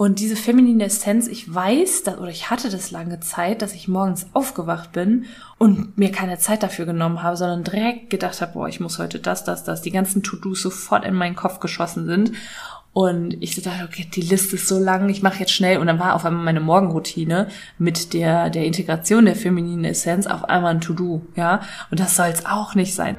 Und diese feminine Essenz, ich weiß, dass, oder ich hatte das lange Zeit, dass ich morgens aufgewacht bin und mir keine Zeit dafür genommen habe, sondern direkt gedacht habe, boah, ich muss heute das, das, das, die ganzen To-Dos sofort in meinen Kopf geschossen sind. Und ich dachte, okay, die Liste ist so lang, ich mache jetzt schnell. Und dann war auf einmal meine Morgenroutine mit der, der Integration der femininen Essenz auf einmal ein To-Do, ja. Und das soll es auch nicht sein.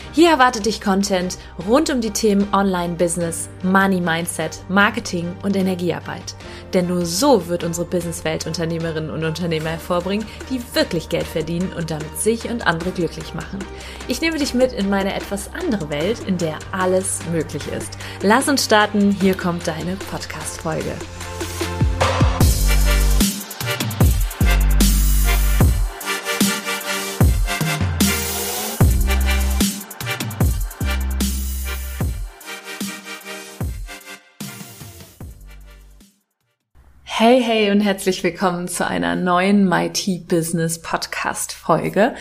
Hier erwartet dich Content rund um die Themen Online-Business, Money-Mindset, Marketing und Energiearbeit. Denn nur so wird unsere Businesswelt Unternehmerinnen und Unternehmer hervorbringen, die wirklich Geld verdienen und damit sich und andere glücklich machen. Ich nehme dich mit in meine etwas andere Welt, in der alles möglich ist. Lass uns starten, hier kommt deine Podcast-Folge. Hey, hey und herzlich willkommen zu einer neuen Mighty Business Podcast Folge.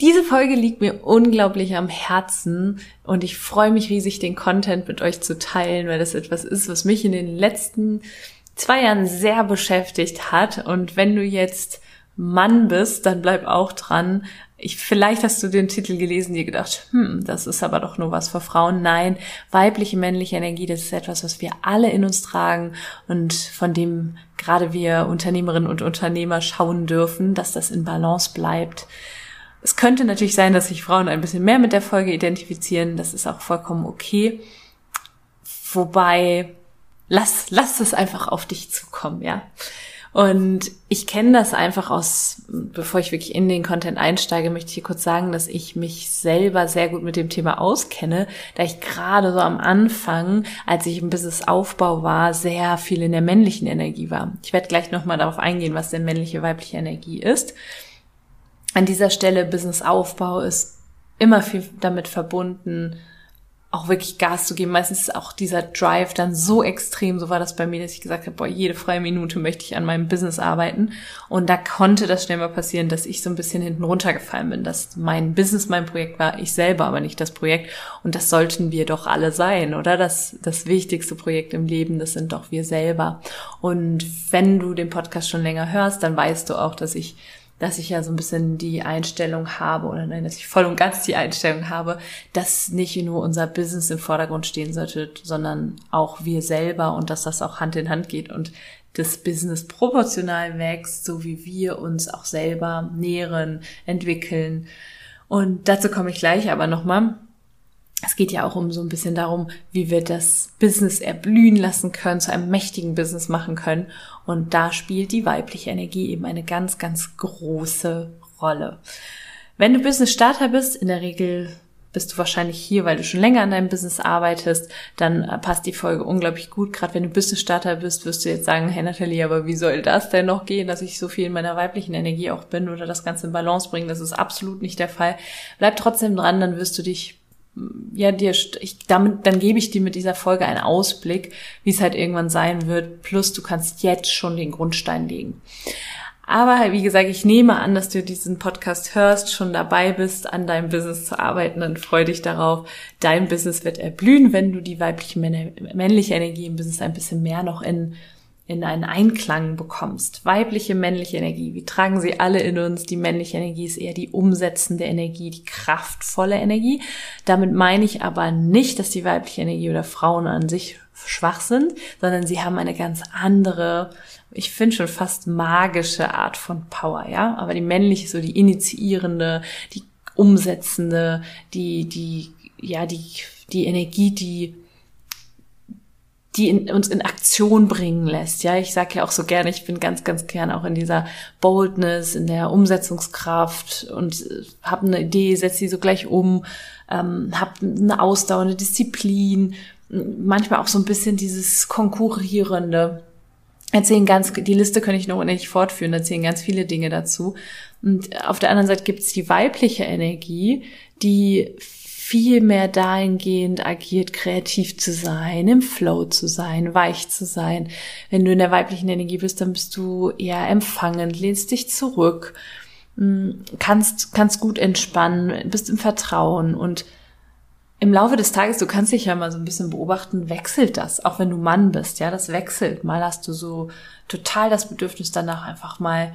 Diese Folge liegt mir unglaublich am Herzen und ich freue mich riesig, den Content mit euch zu teilen, weil das etwas ist, was mich in den letzten zwei Jahren sehr beschäftigt hat. Und wenn du jetzt Mann bist, dann bleib auch dran. Ich, vielleicht hast du den Titel gelesen, dir gedacht, hm, das ist aber doch nur was für Frauen. Nein, weibliche, männliche Energie, das ist etwas, was wir alle in uns tragen und von dem gerade wir Unternehmerinnen und Unternehmer schauen dürfen, dass das in Balance bleibt. Es könnte natürlich sein, dass sich Frauen ein bisschen mehr mit der Folge identifizieren. Das ist auch vollkommen okay. Wobei, lass, lass es einfach auf dich zukommen, ja. Und ich kenne das einfach aus, bevor ich wirklich in den Content einsteige, möchte ich hier kurz sagen, dass ich mich selber sehr gut mit dem Thema auskenne, da ich gerade so am Anfang, als ich im Business-Aufbau war, sehr viel in der männlichen Energie war. Ich werde gleich nochmal darauf eingehen, was denn männliche, weibliche Energie ist. An dieser Stelle Business-Aufbau ist immer viel damit verbunden, auch wirklich Gas zu geben. Meistens ist auch dieser Drive dann so extrem, so war das bei mir, dass ich gesagt habe, boah, jede freie Minute möchte ich an meinem Business arbeiten. Und da konnte das schnell mal passieren, dass ich so ein bisschen hinten runtergefallen bin, dass mein Business mein Projekt war, ich selber aber nicht das Projekt. Und das sollten wir doch alle sein, oder? Das, das wichtigste Projekt im Leben, das sind doch wir selber. Und wenn du den Podcast schon länger hörst, dann weißt du auch, dass ich dass ich ja so ein bisschen die Einstellung habe, oder nein, dass ich voll und ganz die Einstellung habe, dass nicht nur unser Business im Vordergrund stehen sollte, sondern auch wir selber und dass das auch Hand in Hand geht und das Business proportional wächst, so wie wir uns auch selber nähren, entwickeln. Und dazu komme ich gleich aber nochmal es geht ja auch um so ein bisschen darum, wie wir das Business erblühen lassen können, zu einem mächtigen Business machen können. Und da spielt die weibliche Energie eben eine ganz, ganz große Rolle. Wenn du Business Starter bist, in der Regel bist du wahrscheinlich hier, weil du schon länger an deinem Business arbeitest, dann passt die Folge unglaublich gut. Gerade wenn du Business Starter bist, wirst du jetzt sagen, hey Nathalie, aber wie soll das denn noch gehen, dass ich so viel in meiner weiblichen Energie auch bin oder das Ganze in Balance bringen? Das ist absolut nicht der Fall. Bleib trotzdem dran, dann wirst du dich ja, dir, ich, damit, dann gebe ich dir mit dieser Folge einen Ausblick, wie es halt irgendwann sein wird. Plus, du kannst jetzt schon den Grundstein legen. Aber wie gesagt, ich nehme an, dass du diesen Podcast hörst, schon dabei bist, an deinem Business zu arbeiten, dann freu dich darauf. Dein Business wird erblühen, wenn du die weibliche, männliche Energie im Business ein bisschen mehr noch in in einen Einklang bekommst. Weibliche, männliche Energie, wir tragen sie alle in uns. Die männliche Energie ist eher die umsetzende Energie, die kraftvolle Energie. Damit meine ich aber nicht, dass die weibliche Energie oder Frauen an sich schwach sind, sondern sie haben eine ganz andere, ich finde schon fast magische Art von Power, ja. Aber die männliche ist so die initiierende, die umsetzende, die, die, ja, die, die Energie, die die in, uns in Aktion bringen lässt. Ja, ich sage ja auch so gerne, ich bin ganz, ganz gern auch in dieser Boldness, in der Umsetzungskraft und äh, habe eine Idee, setze sie so gleich um, ähm, habe eine Ausdauer, eine Disziplin, manchmal auch so ein bisschen dieses Konkurrierende. Erzählen ganz, die Liste kann ich noch unendlich fortführen, erzählen ganz viele Dinge dazu. Und auf der anderen Seite gibt es die weibliche Energie, die viel mehr dahingehend agiert, kreativ zu sein, im Flow zu sein, weich zu sein. Wenn du in der weiblichen Energie bist, dann bist du eher empfangend, lehnst dich zurück, mm, kannst, kannst gut entspannen, bist im Vertrauen und im Laufe des Tages, du kannst dich ja mal so ein bisschen beobachten, wechselt das, auch wenn du Mann bist, ja, das wechselt. Mal hast du so total das Bedürfnis danach einfach mal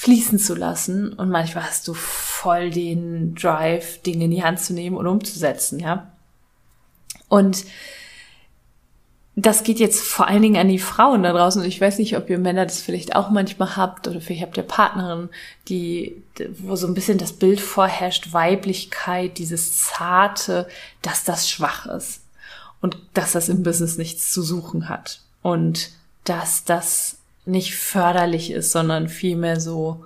fließen zu lassen und manchmal hast du voll den Drive, Dinge in die Hand zu nehmen und umzusetzen, ja. Und das geht jetzt vor allen Dingen an die Frauen da draußen. Und ich weiß nicht, ob ihr Männer das vielleicht auch manchmal habt oder vielleicht habt ihr Partnerin, die, wo so ein bisschen das Bild vorherrscht, Weiblichkeit, dieses Zarte, dass das schwach ist und dass das im Business nichts zu suchen hat und dass das nicht förderlich ist, sondern vielmehr so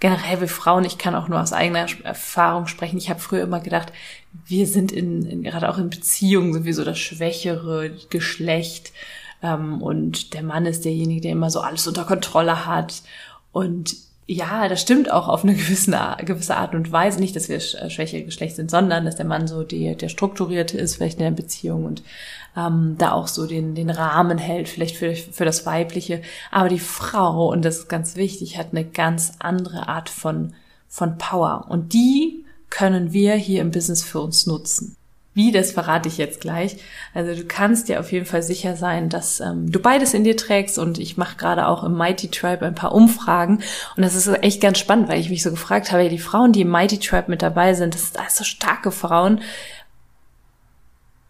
generell wir Frauen, ich kann auch nur aus eigener Erfahrung sprechen. Ich habe früher immer gedacht, wir sind in, in gerade auch in Beziehungen sind wir so das schwächere Geschlecht ähm, und der Mann ist derjenige, der immer so alles unter Kontrolle hat und ja, das stimmt auch auf eine gewisse, gewisse Art und Weise. Nicht, dass wir äh, schwächere Geschlecht sind, sondern dass der Mann so die, der Strukturierte ist, vielleicht in der Beziehung und ähm, da auch so den, den Rahmen hält, vielleicht für, für das Weibliche. Aber die Frau, und das ist ganz wichtig, hat eine ganz andere Art von, von Power. Und die können wir hier im Business für uns nutzen. Wie, das verrate ich jetzt gleich. Also du kannst dir auf jeden Fall sicher sein, dass ähm, du beides in dir trägst und ich mache gerade auch im Mighty Tribe ein paar Umfragen und das ist echt ganz spannend, weil ich mich so gefragt habe, ja, die Frauen, die im Mighty Tribe mit dabei sind, das sind alles so starke Frauen,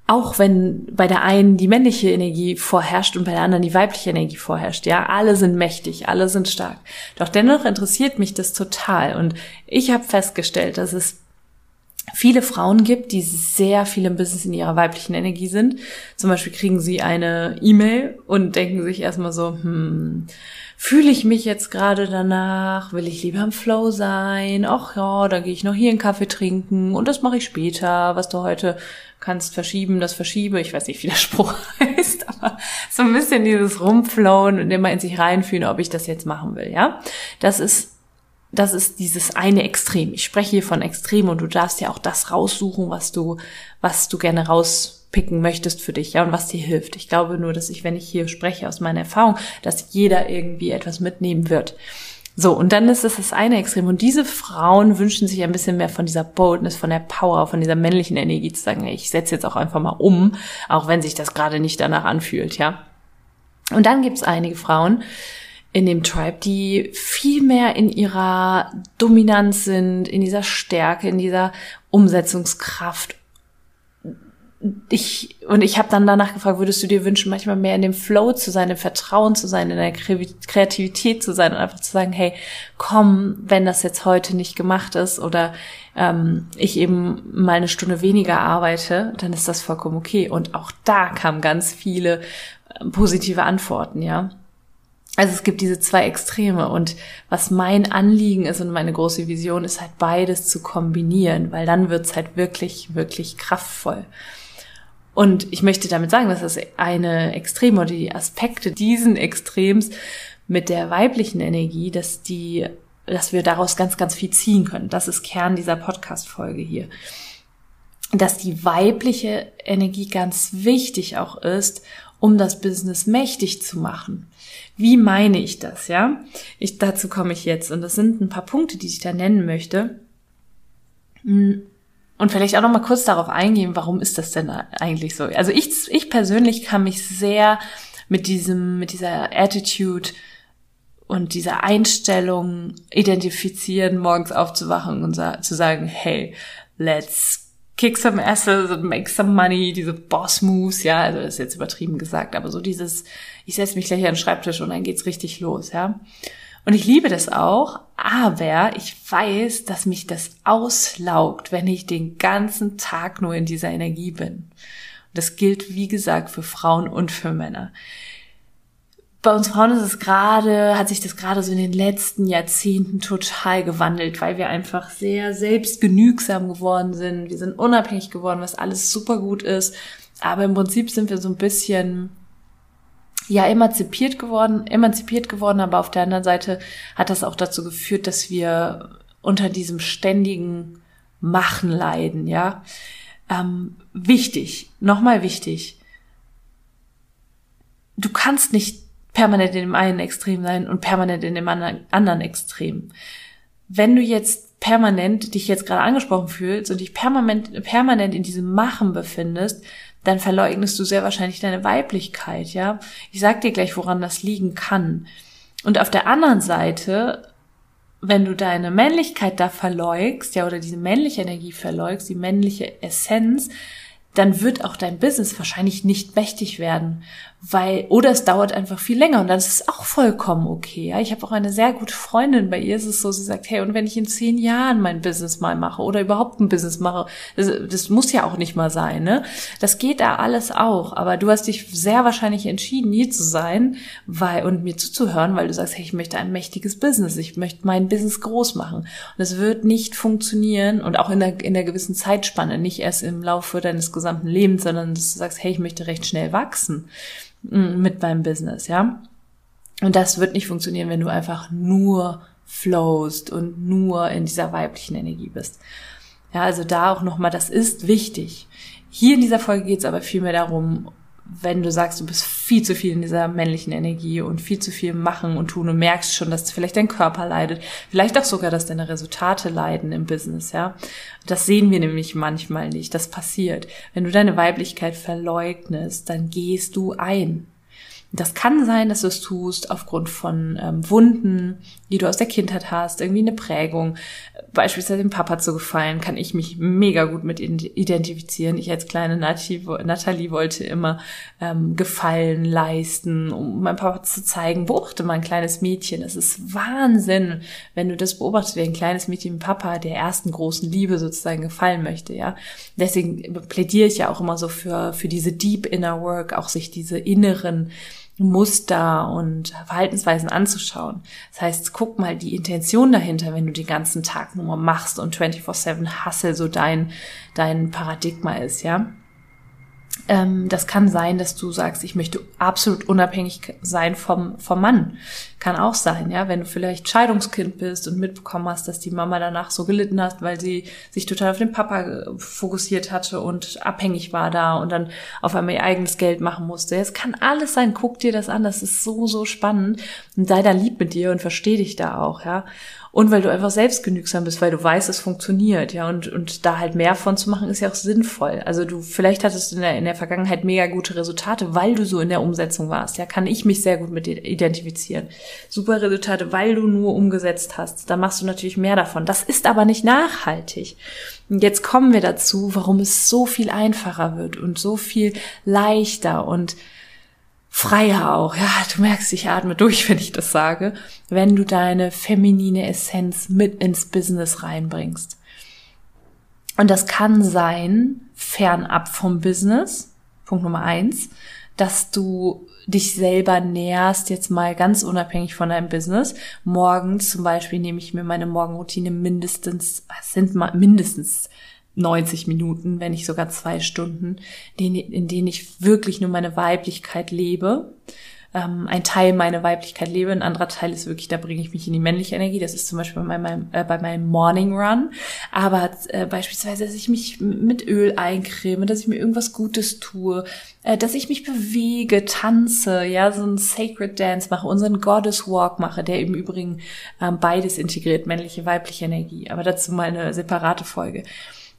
auch wenn bei der einen die männliche Energie vorherrscht und bei der anderen die weibliche Energie vorherrscht, ja, alle sind mächtig, alle sind stark. Doch dennoch interessiert mich das total und ich habe festgestellt, dass es viele Frauen gibt, die sehr viel im Business in ihrer weiblichen Energie sind. Zum Beispiel kriegen sie eine E-Mail und denken sich erstmal so, hm, fühle ich mich jetzt gerade danach? Will ich lieber im Flow sein? Ach ja, da gehe ich noch hier einen Kaffee trinken und das mache ich später. Was du heute kannst verschieben, das verschiebe. Ich weiß nicht, wie der Spruch heißt, aber so ein bisschen dieses Rumflowen und immer in sich reinfühlen, ob ich das jetzt machen will, ja? Das ist das ist dieses eine Extrem. Ich spreche hier von Extrem und du darfst ja auch das raussuchen, was du, was du gerne rauspicken möchtest für dich, ja, und was dir hilft. Ich glaube nur, dass ich, wenn ich hier spreche aus meiner Erfahrung, dass jeder irgendwie etwas mitnehmen wird. So, und dann ist es das eine Extrem. Und diese Frauen wünschen sich ein bisschen mehr von dieser Boldness, von der Power, von dieser männlichen Energie zu sagen, ich setze jetzt auch einfach mal um, auch wenn sich das gerade nicht danach anfühlt, ja. Und dann gibt es einige Frauen, in dem Tribe, die viel mehr in ihrer Dominanz sind, in dieser Stärke, in dieser Umsetzungskraft. Ich, und ich habe dann danach gefragt, würdest du dir wünschen, manchmal mehr in dem Flow zu sein, im Vertrauen zu sein, in der Kreativität zu sein und einfach zu sagen, hey, komm, wenn das jetzt heute nicht gemacht ist oder ähm, ich eben mal eine Stunde weniger arbeite, dann ist das vollkommen okay. Und auch da kamen ganz viele äh, positive Antworten, ja. Also es gibt diese zwei Extreme und was mein Anliegen ist und meine große Vision ist halt beides zu kombinieren, weil dann wird's halt wirklich, wirklich kraftvoll. Und ich möchte damit sagen, dass das eine Extreme oder die Aspekte diesen Extrems mit der weiblichen Energie, dass die, dass wir daraus ganz, ganz viel ziehen können. Das ist Kern dieser Podcast-Folge hier. Dass die weibliche Energie ganz wichtig auch ist, um das Business mächtig zu machen. Wie meine ich das, ja? Ich, dazu komme ich jetzt. Und das sind ein paar Punkte, die ich da nennen möchte. Hm, und vielleicht auch noch mal kurz darauf eingehen, warum ist das denn eigentlich so? Also ich, ich persönlich kann mich sehr mit diesem, mit dieser Attitude und dieser Einstellung identifizieren, morgens aufzuwachen und zu sagen, hey, let's kick some asses and make some money, diese Boss Moves, ja, also das ist jetzt übertrieben gesagt, aber so dieses, ich setze mich gleich an den Schreibtisch und dann geht's richtig los, ja. Und ich liebe das auch, aber ich weiß, dass mich das auslaugt, wenn ich den ganzen Tag nur in dieser Energie bin. Und das gilt, wie gesagt, für Frauen und für Männer bei uns Frauen ist es gerade, hat sich das gerade so in den letzten Jahrzehnten total gewandelt, weil wir einfach sehr selbstgenügsam geworden sind. Wir sind unabhängig geworden, was alles super gut ist. Aber im Prinzip sind wir so ein bisschen, ja, emanzipiert geworden, emanzipiert geworden. Aber auf der anderen Seite hat das auch dazu geführt, dass wir unter diesem ständigen Machen leiden, ja ähm, wichtig, nochmal wichtig, du kannst nicht permanent in dem einen Extrem sein und permanent in dem anderen Extrem. Wenn du jetzt permanent dich jetzt gerade angesprochen fühlst und dich permanent, permanent in diesem Machen befindest, dann verleugnest du sehr wahrscheinlich deine Weiblichkeit, ja. Ich sag dir gleich, woran das liegen kann. Und auf der anderen Seite, wenn du deine Männlichkeit da verleugst, ja, oder diese männliche Energie verleugst, die männliche Essenz, dann wird auch dein Business wahrscheinlich nicht mächtig werden, weil oder es dauert einfach viel länger und dann ist es auch vollkommen okay. Ja? Ich habe auch eine sehr gute Freundin, bei ihr ist es so, sie sagt, hey, und wenn ich in zehn Jahren mein Business mal mache oder überhaupt ein Business mache, das, das muss ja auch nicht mal sein, ne? Das geht da alles auch, aber du hast dich sehr wahrscheinlich entschieden, hier zu sein, weil und mir zuzuhören, weil du sagst, hey, ich möchte ein mächtiges Business, ich möchte mein Business groß machen und es wird nicht funktionieren und auch in der in der gewissen Zeitspanne, nicht erst im Laufe deines gesamten Lebens, sondern dass du sagst, hey, ich möchte recht schnell wachsen mit meinem Business, ja. Und das wird nicht funktionieren, wenn du einfach nur flowst und nur in dieser weiblichen Energie bist. Ja, also da auch nochmal, das ist wichtig. Hier in dieser Folge geht es aber vielmehr darum, wenn du sagst, du bist viel zu viel in dieser männlichen Energie und viel zu viel machen und tun und merkst schon, dass vielleicht dein Körper leidet, vielleicht auch sogar, dass deine Resultate leiden im Business, ja. Das sehen wir nämlich manchmal nicht. Das passiert. Wenn du deine Weiblichkeit verleugnest, dann gehst du ein. Das kann sein, dass du es tust aufgrund von ähm, Wunden, die du aus der Kindheit hast, irgendwie eine Prägung. Beispielsweise dem Papa zu gefallen, kann ich mich mega gut mit identifizieren. Ich als kleine Nathalie wollte immer ähm, Gefallen leisten, um meinem Papa zu zeigen, beobachte mal ein kleines Mädchen. Es ist Wahnsinn, wenn du das beobachtest, wie ein kleines Mädchen Papa der ersten großen Liebe sozusagen gefallen möchte, ja. Deswegen plädiere ich ja auch immer so für, für diese Deep Inner Work, auch sich diese inneren Muster und Verhaltensweisen anzuschauen. Das heißt, guck mal die Intention dahinter, wenn du den ganzen Tag nur machst und 24-7 Hustle so dein, dein Paradigma ist, ja. Ähm, das kann sein, dass du sagst, ich möchte absolut unabhängig sein vom, vom Mann. Kann auch sein, ja, wenn du vielleicht Scheidungskind bist und mitbekommen hast, dass die Mama danach so gelitten hat, weil sie sich total auf den Papa äh, fokussiert hatte und abhängig war da und dann auf einmal ihr eigenes Geld machen musste. Es kann alles sein, guck dir das an, das ist so, so spannend. Und sei da lieb mit dir und versteh dich da auch, ja und weil du einfach selbstgenügsam bist, weil du weißt, es funktioniert, ja, und, und da halt mehr von zu machen ist ja auch sinnvoll. Also du, vielleicht hattest du in der, in der Vergangenheit mega gute Resultate, weil du so in der Umsetzung warst, ja, kann ich mich sehr gut mit dir identifizieren. Super Resultate, weil du nur umgesetzt hast, da machst du natürlich mehr davon. Das ist aber nicht nachhaltig. Und jetzt kommen wir dazu, warum es so viel einfacher wird und so viel leichter und freier auch. Ja, du merkst, ich atme durch, wenn ich das sage, wenn du deine feminine Essenz mit ins Business reinbringst. Und das kann sein, fernab vom Business, Punkt Nummer eins, dass du dich selber nährst, jetzt mal ganz unabhängig von deinem Business. Morgens zum Beispiel nehme ich mir meine Morgenroutine mindestens, es sind mal mindestens 90 Minuten, wenn nicht sogar zwei Stunden, in denen ich wirklich nur meine Weiblichkeit lebe. Ähm, ein Teil meiner Weiblichkeit lebe, ein anderer Teil ist wirklich, da bringe ich mich in die männliche Energie. Das ist zum Beispiel bei meinem, äh, bei meinem Morning Run. Aber äh, beispielsweise, dass ich mich mit Öl eincreme, dass ich mir irgendwas Gutes tue, äh, dass ich mich bewege, tanze, ja, so ein Sacred Dance mache, unseren Goddess Walk mache, der im Übrigen ähm, beides integriert, männliche, weibliche Energie. Aber dazu mal eine separate Folge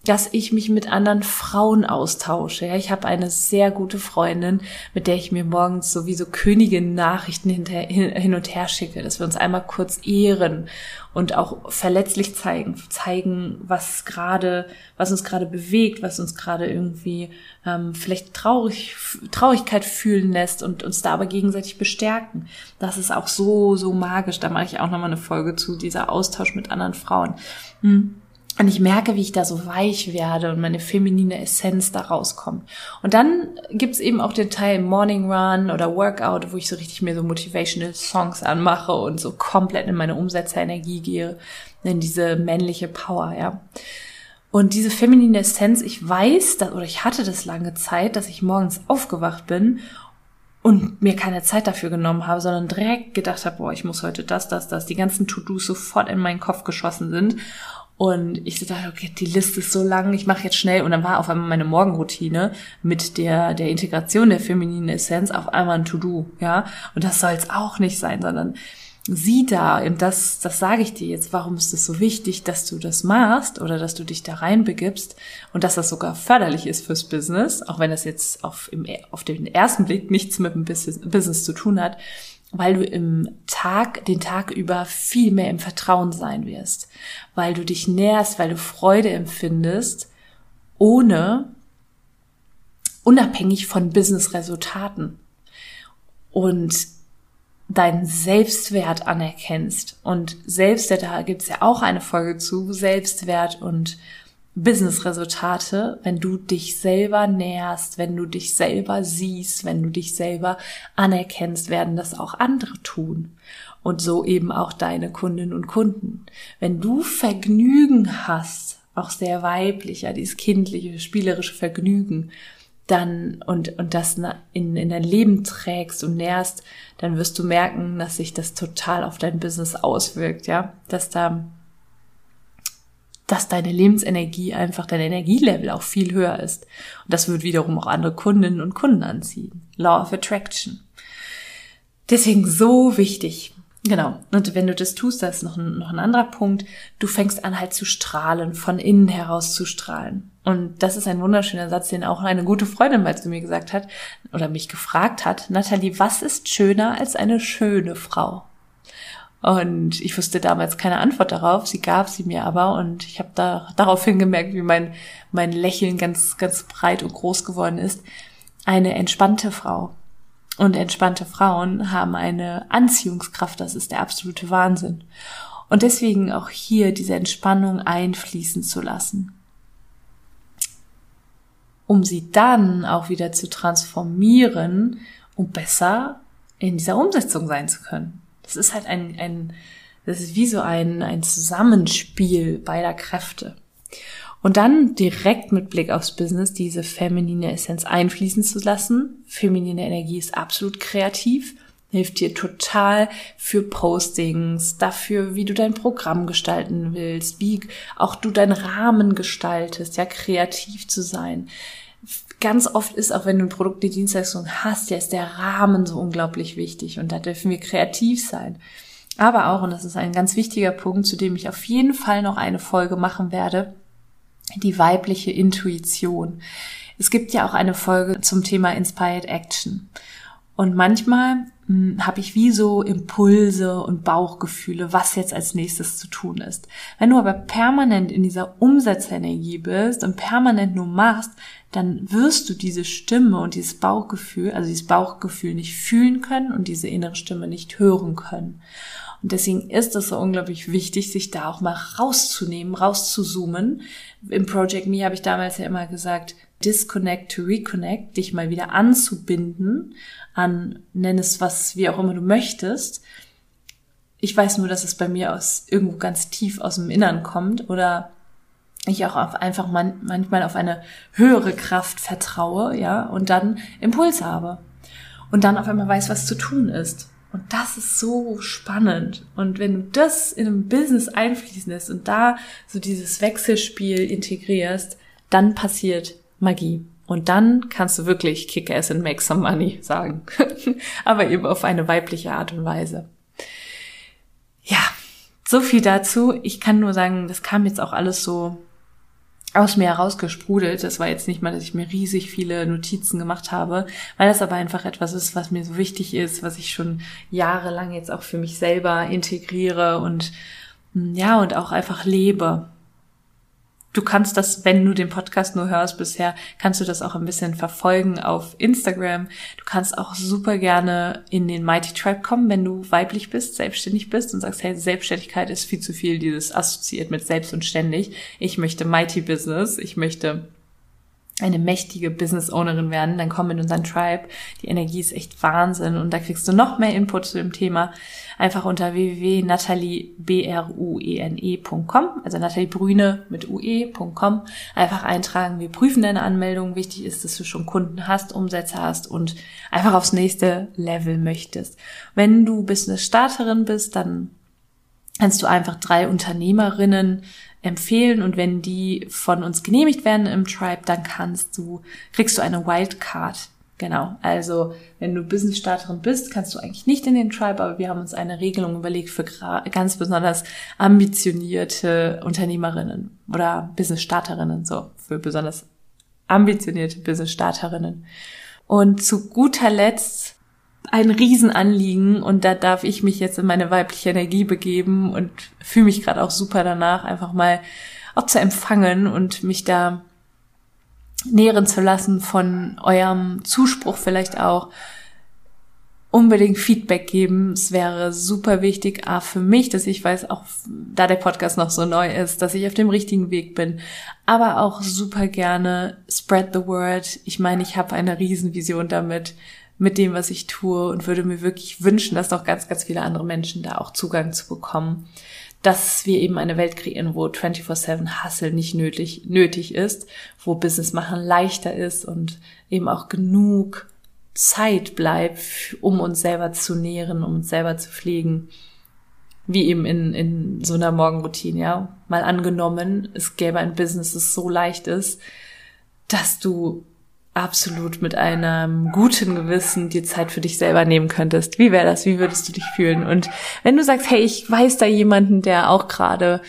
dass ich mich mit anderen Frauen austausche. Ja, ich habe eine sehr gute Freundin, mit der ich mir morgens sowieso Königin Nachrichten hinter, hin und her schicke, dass wir uns einmal kurz ehren und auch verletzlich zeigen, zeigen, was gerade, was uns gerade bewegt, was uns gerade irgendwie ähm, vielleicht traurig, Traurigkeit fühlen lässt und uns da aber gegenseitig bestärken. Das ist auch so, so magisch. Da mache ich auch nochmal eine Folge zu, dieser Austausch mit anderen Frauen. Hm. Und ich merke, wie ich da so weich werde und meine feminine Essenz da rauskommt. Und dann gibt's eben auch den Teil Morning Run oder Workout, wo ich so richtig mir so Motivational Songs anmache und so komplett in meine Umsetzerenergie gehe, in diese männliche Power, ja. Und diese feminine Essenz, ich weiß, dass, oder ich hatte das lange Zeit, dass ich morgens aufgewacht bin und mir keine Zeit dafür genommen habe, sondern direkt gedacht habe, boah, ich muss heute das, das, das, die ganzen To-Dos sofort in meinen Kopf geschossen sind Und ich dachte, okay, die Liste ist so lang, ich mache jetzt schnell. Und dann war auf einmal meine Morgenroutine mit der, der Integration der femininen Essenz auf einmal ein To-Do, ja. Und das soll es auch nicht sein, sondern sieh da, und das, das sage ich dir jetzt, warum ist es so wichtig, dass du das machst oder dass du dich da reinbegibst und dass das sogar förderlich ist fürs Business, auch wenn das jetzt auf, im, auf den ersten Blick nichts mit dem Business, Business zu tun hat, weil du im Tag, den Tag über viel mehr im Vertrauen sein wirst, weil du dich nährst, weil du Freude empfindest, ohne unabhängig von Business-Resultaten und deinen Selbstwert anerkennst. Und Selbstwert, da gibt's ja auch eine Folge zu, Selbstwert und Business-Resultate, wenn du dich selber nährst, wenn du dich selber siehst, wenn du dich selber anerkennst, werden das auch andere tun. Und so eben auch deine Kundinnen und Kunden. Wenn du Vergnügen hast, auch sehr weiblich, ja, dieses kindliche, spielerische Vergnügen, dann und, und das in, in dein Leben trägst und nährst, dann wirst du merken, dass sich das total auf dein Business auswirkt, ja, dass da dass deine Lebensenergie einfach, dein Energielevel auch viel höher ist. Und das wird wiederum auch andere Kundinnen und Kunden anziehen. Law of Attraction. Deswegen so wichtig. Genau. Und wenn du das tust, das ist noch ein, noch ein anderer Punkt. Du fängst an halt zu strahlen, von innen heraus zu strahlen. Und das ist ein wunderschöner Satz, den auch eine gute Freundin mal zu mir gesagt hat oder mich gefragt hat. Nathalie, was ist schöner als eine schöne Frau? Und ich wusste damals keine Antwort darauf. Sie gab sie mir aber und ich habe da daraufhin gemerkt, wie mein mein Lächeln ganz ganz breit und groß geworden ist. Eine entspannte Frau. Und entspannte Frauen haben eine Anziehungskraft, das ist der absolute Wahnsinn. Und deswegen auch hier diese Entspannung einfließen zu lassen. Um sie dann auch wieder zu transformieren, um besser in dieser Umsetzung sein zu können. Das ist halt ein, ein das ist wie so ein, ein Zusammenspiel beider Kräfte. Und dann direkt mit Blick aufs Business diese feminine Essenz einfließen zu lassen. Feminine Energie ist absolut kreativ, hilft dir total für Postings, dafür, wie du dein Programm gestalten willst, wie auch du deinen Rahmen gestaltest, ja, kreativ zu sein. Ganz oft ist, auch wenn du ein Produkt, die Dienstleistung hast, ja, ist der Rahmen so unglaublich wichtig und da dürfen wir kreativ sein. Aber auch, und das ist ein ganz wichtiger Punkt, zu dem ich auf jeden Fall noch eine Folge machen werde, die weibliche Intuition. Es gibt ja auch eine Folge zum Thema Inspired Action. Und manchmal hm, habe ich wie so Impulse und Bauchgefühle, was jetzt als nächstes zu tun ist. Wenn du aber permanent in dieser Umsetzenergie bist und permanent nur machst, dann wirst du diese Stimme und dieses Bauchgefühl, also dieses Bauchgefühl nicht fühlen können und diese innere Stimme nicht hören können. Und deswegen ist es so unglaublich wichtig, sich da auch mal rauszunehmen, rauszuzoomen. Im Project Me habe ich damals ja immer gesagt, disconnect to reconnect, dich mal wieder anzubinden an, nenn es was, wie auch immer du möchtest. Ich weiß nur, dass es bei mir aus irgendwo ganz tief aus dem Innern kommt oder ich auch auf einfach man, manchmal auf eine höhere Kraft vertraue, ja, und dann Impuls habe. Und dann auf einmal weiß, was zu tun ist. Und das ist so spannend. Und wenn du das in einem Business einfließen lässt und da so dieses Wechselspiel integrierst, dann passiert Magie. Und dann kannst du wirklich kick ass and make some money sagen. Aber eben auf eine weibliche Art und Weise. Ja, so viel dazu. Ich kann nur sagen, das kam jetzt auch alles so aus mir herausgesprudelt. Das war jetzt nicht mal, dass ich mir riesig viele Notizen gemacht habe, weil das aber einfach etwas ist, was mir so wichtig ist, was ich schon jahrelang jetzt auch für mich selber integriere und ja, und auch einfach lebe. Du kannst das, wenn du den Podcast nur hörst bisher, kannst du das auch ein bisschen verfolgen auf Instagram. Du kannst auch super gerne in den Mighty Tribe kommen, wenn du weiblich bist, selbstständig bist und sagst, hey, Selbstständigkeit ist viel zu viel, dieses assoziiert mit selbst und ständig. Ich möchte Mighty Business. Ich möchte eine mächtige Business Ownerin werden, dann komm in unseren Tribe. Die Energie ist echt Wahnsinn und da kriegst du noch mehr Input zu dem Thema. Einfach unter www.nathaliebrune.com, also Nathalie Brüne mit ue.com, einfach eintragen. Wir prüfen deine Anmeldung. Wichtig ist, dass du schon Kunden hast, Umsätze hast und einfach aufs nächste Level möchtest. Wenn du Business Starterin bist, dann kannst du einfach drei Unternehmerinnen empfehlen und wenn die von uns genehmigt werden im Tribe, dann kannst du, kriegst du eine Wildcard. Genau. Also, wenn du Business-Starterin bist, kannst du eigentlich nicht in den Tribe, aber wir haben uns eine Regelung überlegt für ganz besonders ambitionierte Unternehmerinnen oder Business-Starterinnen, so, für besonders ambitionierte Business-Starterinnen. Und zu guter Letzt ein Riesenanliegen und da darf ich mich jetzt in meine weibliche Energie begeben und fühle mich gerade auch super danach, einfach mal auch zu empfangen und mich da nähren zu lassen von eurem Zuspruch vielleicht auch. Unbedingt Feedback geben. Es wäre super wichtig, A, für mich, dass ich weiß, auch da der Podcast noch so neu ist, dass ich auf dem richtigen Weg bin. Aber auch super gerne spread the word. Ich meine, ich habe eine Riesenvision damit, mit dem, was ich tue und würde mir wirklich wünschen, dass noch ganz, ganz viele andere Menschen da auch Zugang zu bekommen. Dass wir eben eine Welt kreieren, wo 24-7 Hustle nicht nötig, nötig ist, wo Business machen leichter ist und eben auch genug Zeit bleibt, um uns selber zu nähren, um uns selber zu pflegen. Wie eben in, in so einer Morgenroutine, ja. Mal angenommen, es gäbe ein Business, das so leicht ist, dass du absolut mit einem guten Gewissen dir Zeit für dich selber nehmen könntest. Wie wäre das? Wie würdest du dich fühlen? Und wenn du sagst, hey, ich weiß da jemanden, der auch gerade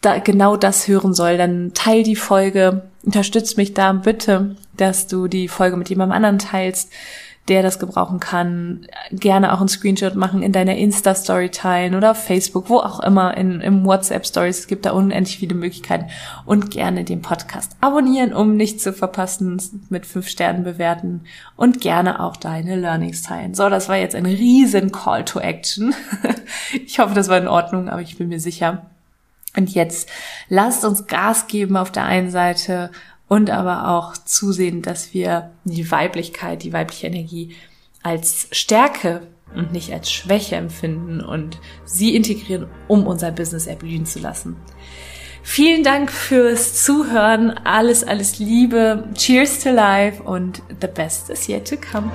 da genau das hören soll, dann teil die Folge, unterstütz mich da bitte, dass du die Folge mit jemandem anderen teilst der das gebrauchen kann, gerne auch einen Screenshot machen, in deiner Insta-Story teilen oder Facebook, wo auch immer, in, im WhatsApp-Stories. Es gibt da unendlich viele Möglichkeiten. Und gerne den Podcast abonnieren, um nichts zu verpassen, mit fünf Sternen bewerten und gerne auch deine Learnings teilen. So, das war jetzt ein riesen Call to Action. ich hoffe, das war in Ordnung, aber ich bin mir sicher. Und jetzt lasst uns Gas geben auf der einen Seite und aber auch zusehen, dass wir die Weiblichkeit, die weibliche Energie als Stärke und nicht als Schwäche empfinden und sie integrieren, um unser Business erblühen zu lassen. Vielen Dank fürs Zuhören. Alles, alles Liebe. Cheers to life und the best is yet to come.